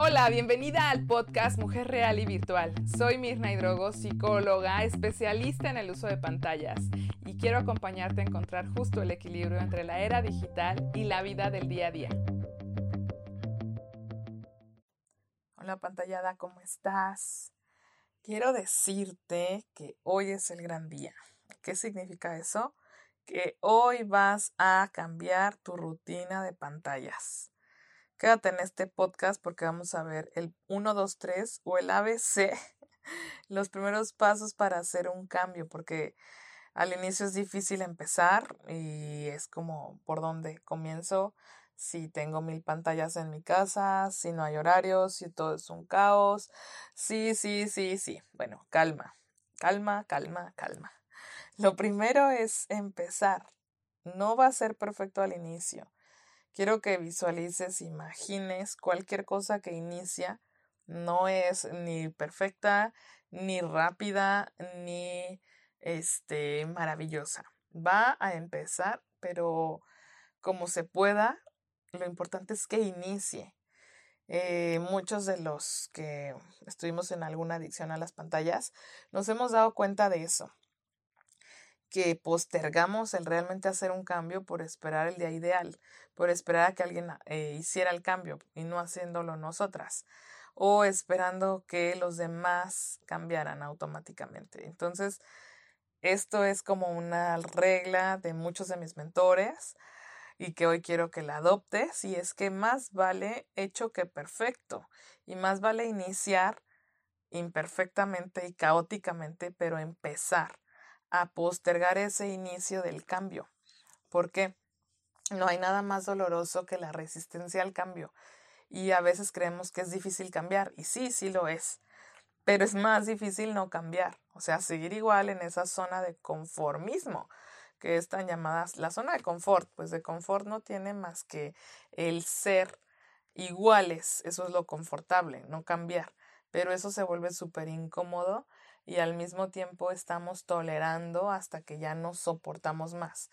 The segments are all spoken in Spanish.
Hola, bienvenida al podcast Mujer Real y Virtual. Soy Mirna Hidrogo, psicóloga, especialista en el uso de pantallas y quiero acompañarte a encontrar justo el equilibrio entre la era digital y la vida del día a día. Hola pantallada, ¿cómo estás? Quiero decirte que hoy es el gran día. ¿Qué significa eso? Que hoy vas a cambiar tu rutina de pantallas. Quédate en este podcast porque vamos a ver el 1, 2, 3 o el ABC, los primeros pasos para hacer un cambio, porque al inicio es difícil empezar y es como por dónde comienzo, si tengo mil pantallas en mi casa, si no hay horarios, si todo es un caos. Sí, sí, sí, sí. Bueno, calma, calma, calma, calma. Lo primero es empezar. No va a ser perfecto al inicio. Quiero que visualices, imagines cualquier cosa que inicia. No es ni perfecta, ni rápida, ni este maravillosa. Va a empezar, pero como se pueda, lo importante es que inicie. Eh, muchos de los que estuvimos en alguna adicción a las pantallas nos hemos dado cuenta de eso que postergamos el realmente hacer un cambio por esperar el día ideal, por esperar a que alguien eh, hiciera el cambio y no haciéndolo nosotras, o esperando que los demás cambiaran automáticamente. Entonces, esto es como una regla de muchos de mis mentores y que hoy quiero que la adoptes y es que más vale hecho que perfecto y más vale iniciar imperfectamente y caóticamente, pero empezar a postergar ese inicio del cambio. porque No hay nada más doloroso que la resistencia al cambio. Y a veces creemos que es difícil cambiar. Y sí, sí lo es. Pero es más difícil no cambiar. O sea, seguir igual en esa zona de conformismo que es tan llamada la zona de confort. Pues de confort no tiene más que el ser iguales. Eso es lo confortable, no cambiar. Pero eso se vuelve súper incómodo y al mismo tiempo estamos tolerando hasta que ya no soportamos más.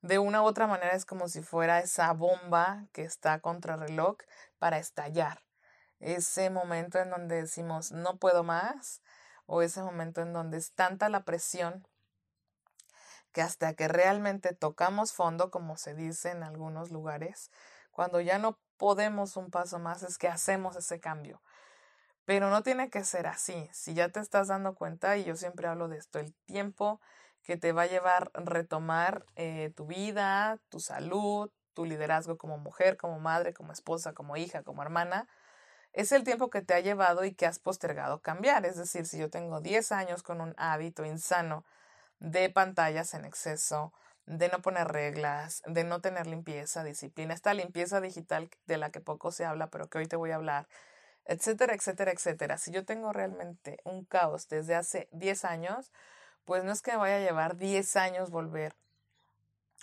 De una u otra manera es como si fuera esa bomba que está contra reloj para estallar. Ese momento en donde decimos no puedo más o ese momento en donde es tanta la presión que hasta que realmente tocamos fondo, como se dice en algunos lugares, cuando ya no podemos un paso más es que hacemos ese cambio. Pero no tiene que ser así. Si ya te estás dando cuenta, y yo siempre hablo de esto, el tiempo que te va a llevar retomar eh, tu vida, tu salud, tu liderazgo como mujer, como madre, como esposa, como hija, como hermana, es el tiempo que te ha llevado y que has postergado cambiar. Es decir, si yo tengo 10 años con un hábito insano de pantallas en exceso, de no poner reglas, de no tener limpieza, disciplina, esta limpieza digital de la que poco se habla, pero que hoy te voy a hablar, etcétera, etcétera, etcétera. Si yo tengo realmente un caos desde hace 10 años, pues no es que vaya a llevar 10 años volver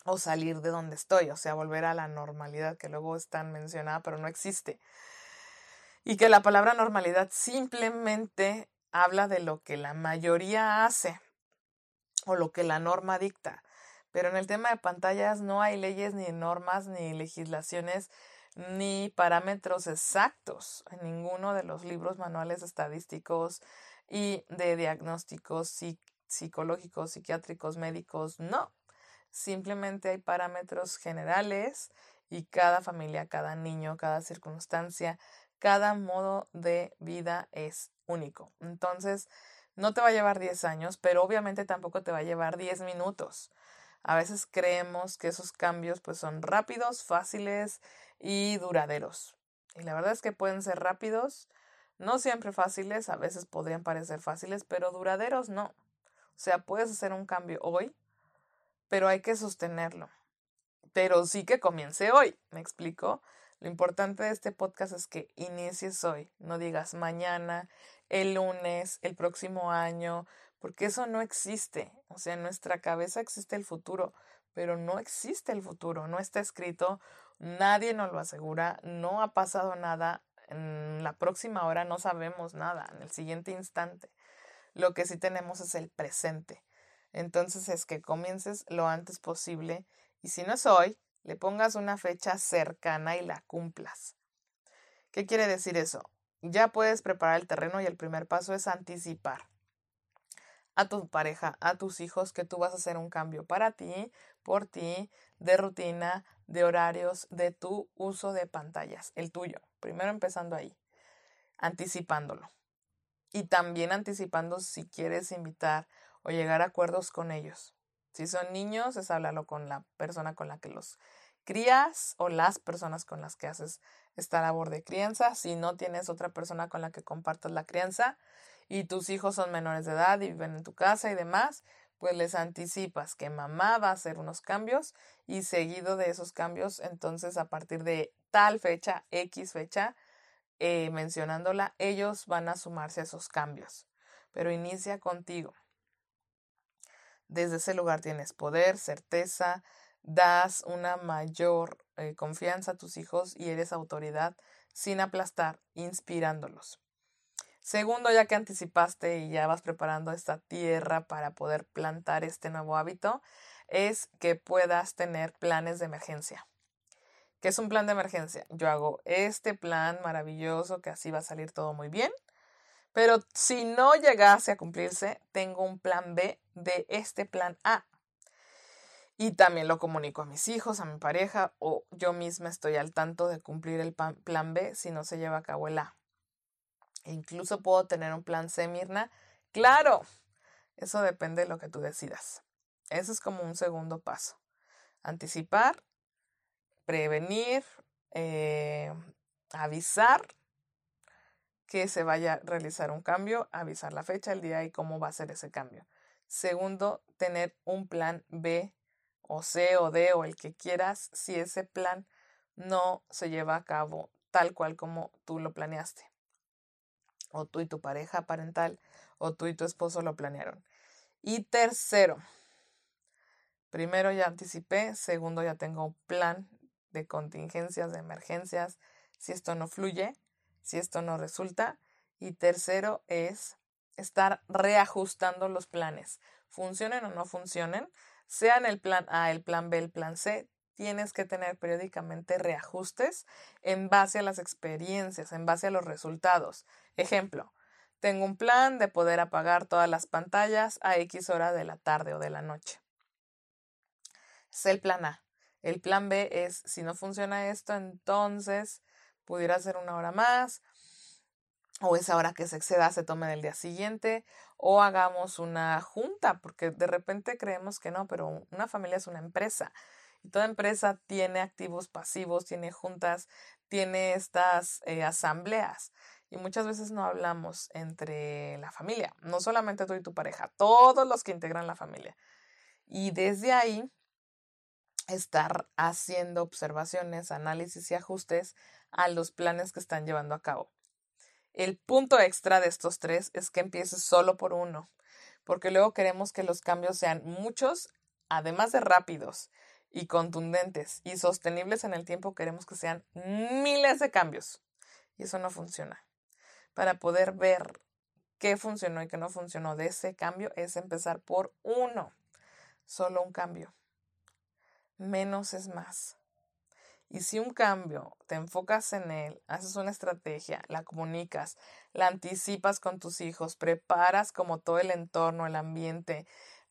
o salir de donde estoy, o sea, volver a la normalidad que luego es tan mencionada, pero no existe. Y que la palabra normalidad simplemente habla de lo que la mayoría hace o lo que la norma dicta. Pero en el tema de pantallas no hay leyes ni normas ni legislaciones ni parámetros exactos en ninguno de los libros manuales estadísticos y de diagnósticos psicológicos, psiquiátricos, médicos, no. Simplemente hay parámetros generales y cada familia, cada niño, cada circunstancia, cada modo de vida es único. Entonces, no te va a llevar 10 años, pero obviamente tampoco te va a llevar 10 minutos. A veces creemos que esos cambios pues son rápidos, fáciles y duraderos. Y la verdad es que pueden ser rápidos, no siempre fáciles, a veces podrían parecer fáciles, pero duraderos no. O sea, puedes hacer un cambio hoy, pero hay que sostenerlo. Pero sí que comience hoy, ¿me explico? Lo importante de este podcast es que inicies hoy, no digas mañana, el lunes, el próximo año, porque eso no existe. O sea, en nuestra cabeza existe el futuro, pero no existe el futuro, no está escrito, nadie nos lo asegura, no ha pasado nada, en la próxima hora no sabemos nada, en el siguiente instante. Lo que sí tenemos es el presente. Entonces es que comiences lo antes posible y si no es hoy, le pongas una fecha cercana y la cumplas. ¿Qué quiere decir eso? Ya puedes preparar el terreno y el primer paso es anticipar a tu pareja, a tus hijos, que tú vas a hacer un cambio para ti, por ti, de rutina, de horarios, de tu uso de pantallas, el tuyo. Primero empezando ahí, anticipándolo. Y también anticipando si quieres invitar o llegar a acuerdos con ellos. Si son niños, es hablarlo con la persona con la que los crías o las personas con las que haces esta labor de crianza. Si no tienes otra persona con la que compartas la crianza y tus hijos son menores de edad y viven en tu casa y demás, pues les anticipas que mamá va a hacer unos cambios y seguido de esos cambios, entonces a partir de tal fecha, X fecha, eh, mencionándola, ellos van a sumarse a esos cambios. Pero inicia contigo. Desde ese lugar tienes poder, certeza, das una mayor eh, confianza a tus hijos y eres autoridad sin aplastar, inspirándolos. Segundo, ya que anticipaste y ya vas preparando esta tierra para poder plantar este nuevo hábito, es que puedas tener planes de emergencia. ¿Qué es un plan de emergencia? Yo hago este plan maravilloso que así va a salir todo muy bien, pero si no llegase a cumplirse, tengo un plan B de este plan A. Y también lo comunico a mis hijos, a mi pareja o yo misma estoy al tanto de cumplir el plan B si no se lleva a cabo el A. E incluso puedo tener un plan C, Mirna. Claro, eso depende de lo que tú decidas. Eso es como un segundo paso. Anticipar, prevenir, eh, avisar que se vaya a realizar un cambio, avisar la fecha, el día y cómo va a ser ese cambio. Segundo, tener un plan B o C o D o el que quieras si ese plan no se lleva a cabo tal cual como tú lo planeaste. O tú y tu pareja parental o tú y tu esposo lo planearon. Y tercero, primero ya anticipé, segundo ya tengo plan de contingencias, de emergencias, si esto no fluye si esto no resulta. Y tercero es estar reajustando los planes. Funcionen o no funcionen, sean el plan A, el plan B, el plan C, tienes que tener periódicamente reajustes en base a las experiencias, en base a los resultados. Ejemplo, tengo un plan de poder apagar todas las pantallas a X hora de la tarde o de la noche. Es el plan A. El plan B es, si no funciona esto, entonces pudiera ser una hora más, o esa hora que se exceda se tome del día siguiente, o hagamos una junta, porque de repente creemos que no, pero una familia es una empresa. Y toda empresa tiene activos pasivos, tiene juntas, tiene estas eh, asambleas. Y muchas veces no hablamos entre la familia, no solamente tú y tu pareja, todos los que integran la familia. Y desde ahí estar haciendo observaciones, análisis y ajustes a los planes que están llevando a cabo. El punto extra de estos tres es que empieces solo por uno, porque luego queremos que los cambios sean muchos, además de rápidos y contundentes y sostenibles en el tiempo, queremos que sean miles de cambios. Y eso no funciona. Para poder ver qué funcionó y qué no funcionó de ese cambio es empezar por uno, solo un cambio. Menos es más. Y si un cambio te enfocas en él, haces una estrategia, la comunicas, la anticipas con tus hijos, preparas como todo el entorno, el ambiente,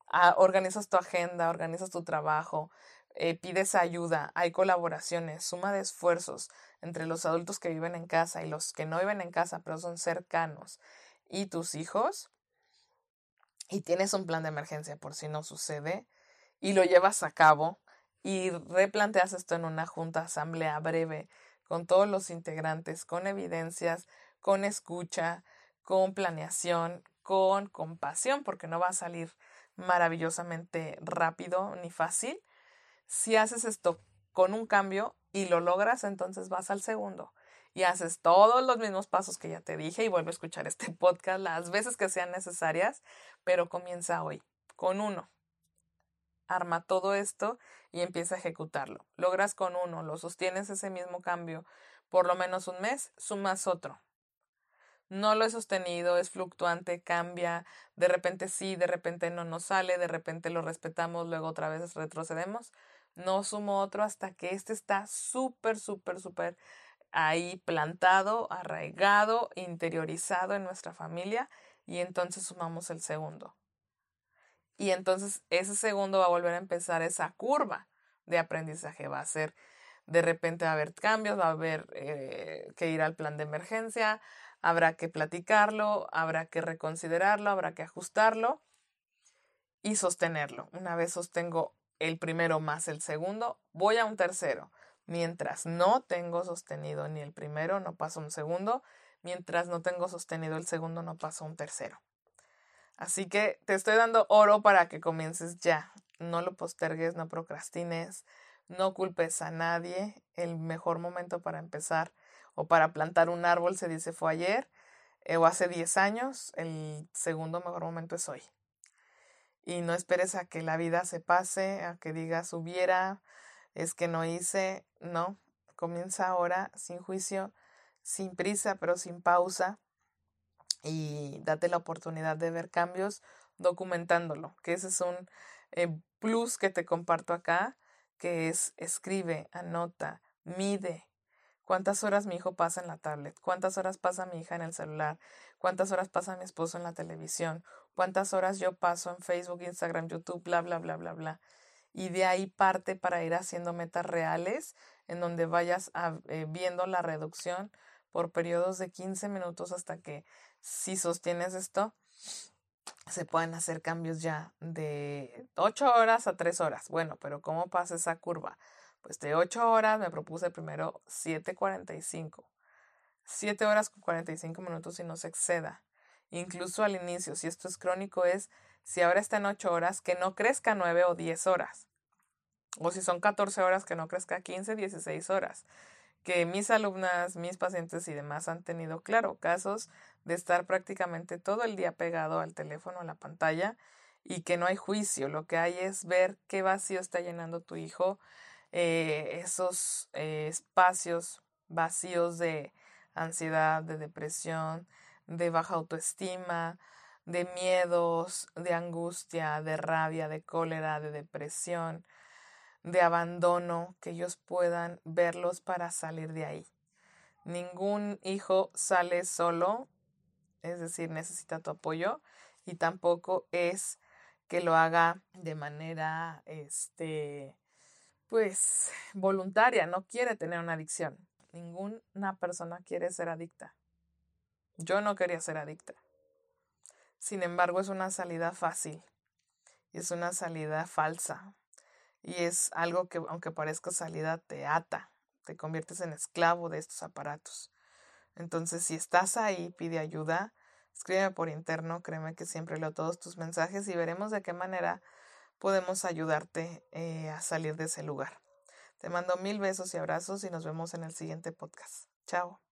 ah, organizas tu agenda, organizas tu trabajo, eh, pides ayuda, hay colaboraciones, suma de esfuerzos entre los adultos que viven en casa y los que no viven en casa, pero son cercanos, y tus hijos, y tienes un plan de emergencia por si no sucede, y lo llevas a cabo, y replanteas esto en una junta asamblea breve con todos los integrantes, con evidencias, con escucha, con planeación, con compasión, porque no va a salir maravillosamente rápido ni fácil. Si haces esto con un cambio y lo logras, entonces vas al segundo y haces todos los mismos pasos que ya te dije y vuelve a escuchar este podcast las veces que sean necesarias, pero comienza hoy con uno arma todo esto y empieza a ejecutarlo. Logras con uno, lo sostienes ese mismo cambio por lo menos un mes, sumas otro. No lo he sostenido, es fluctuante, cambia, de repente sí, de repente no nos sale, de repente lo respetamos, luego otra vez retrocedemos. No sumo otro hasta que este está súper, súper, súper ahí plantado, arraigado, interiorizado en nuestra familia y entonces sumamos el segundo. Y entonces ese segundo va a volver a empezar esa curva de aprendizaje. Va a ser, de repente va a haber cambios, va a haber eh, que ir al plan de emergencia, habrá que platicarlo, habrá que reconsiderarlo, habrá que ajustarlo y sostenerlo. Una vez sostengo el primero más el segundo, voy a un tercero. Mientras no tengo sostenido ni el primero, no paso un segundo. Mientras no tengo sostenido el segundo, no paso un tercero. Así que te estoy dando oro para que comiences ya. No lo postergues, no procrastines, no culpes a nadie. El mejor momento para empezar o para plantar un árbol se dice fue ayer eh, o hace 10 años. El segundo mejor momento es hoy. Y no esperes a que la vida se pase, a que digas hubiera, es que no hice, no. Comienza ahora sin juicio, sin prisa, pero sin pausa y date la oportunidad de ver cambios documentándolo, que ese es un eh, plus que te comparto acá, que es escribe, anota, mide. ¿Cuántas horas mi hijo pasa en la tablet? ¿Cuántas horas pasa mi hija en el celular? ¿Cuántas horas pasa mi esposo en la televisión? ¿Cuántas horas yo paso en Facebook, Instagram, YouTube, bla, bla, bla, bla, bla? Y de ahí parte para ir haciendo metas reales en donde vayas eh, viendo la reducción por periodos de 15 minutos hasta que si sostienes esto, se pueden hacer cambios ya de 8 horas a 3 horas. Bueno, pero ¿cómo pasa esa curva? Pues de 8 horas me propuse primero 7.45. 7 horas con 45 minutos y no se exceda. Incluso al inicio, si esto es crónico, es si ahora está en 8 horas, que no crezca 9 o 10 horas. O si son 14 horas, que no crezca 15, 16 horas que mis alumnas, mis pacientes y demás han tenido, claro, casos de estar prácticamente todo el día pegado al teléfono, a la pantalla, y que no hay juicio. Lo que hay es ver qué vacío está llenando tu hijo, eh, esos eh, espacios vacíos de ansiedad, de depresión, de baja autoestima, de miedos, de angustia, de rabia, de cólera, de depresión, de abandono, que ellos puedan verlos para salir de ahí. Ningún hijo sale solo, es decir, necesita tu apoyo y tampoco es que lo haga de manera, este, pues, voluntaria, no quiere tener una adicción. Ninguna persona quiere ser adicta. Yo no quería ser adicta. Sin embargo, es una salida fácil y es una salida falsa y es algo que, aunque parezca salida, te ata, te conviertes en esclavo de estos aparatos. Entonces, si estás ahí, pide ayuda, escríbeme por interno, créeme que siempre leo todos tus mensajes y veremos de qué manera podemos ayudarte eh, a salir de ese lugar. Te mando mil besos y abrazos y nos vemos en el siguiente podcast. Chao.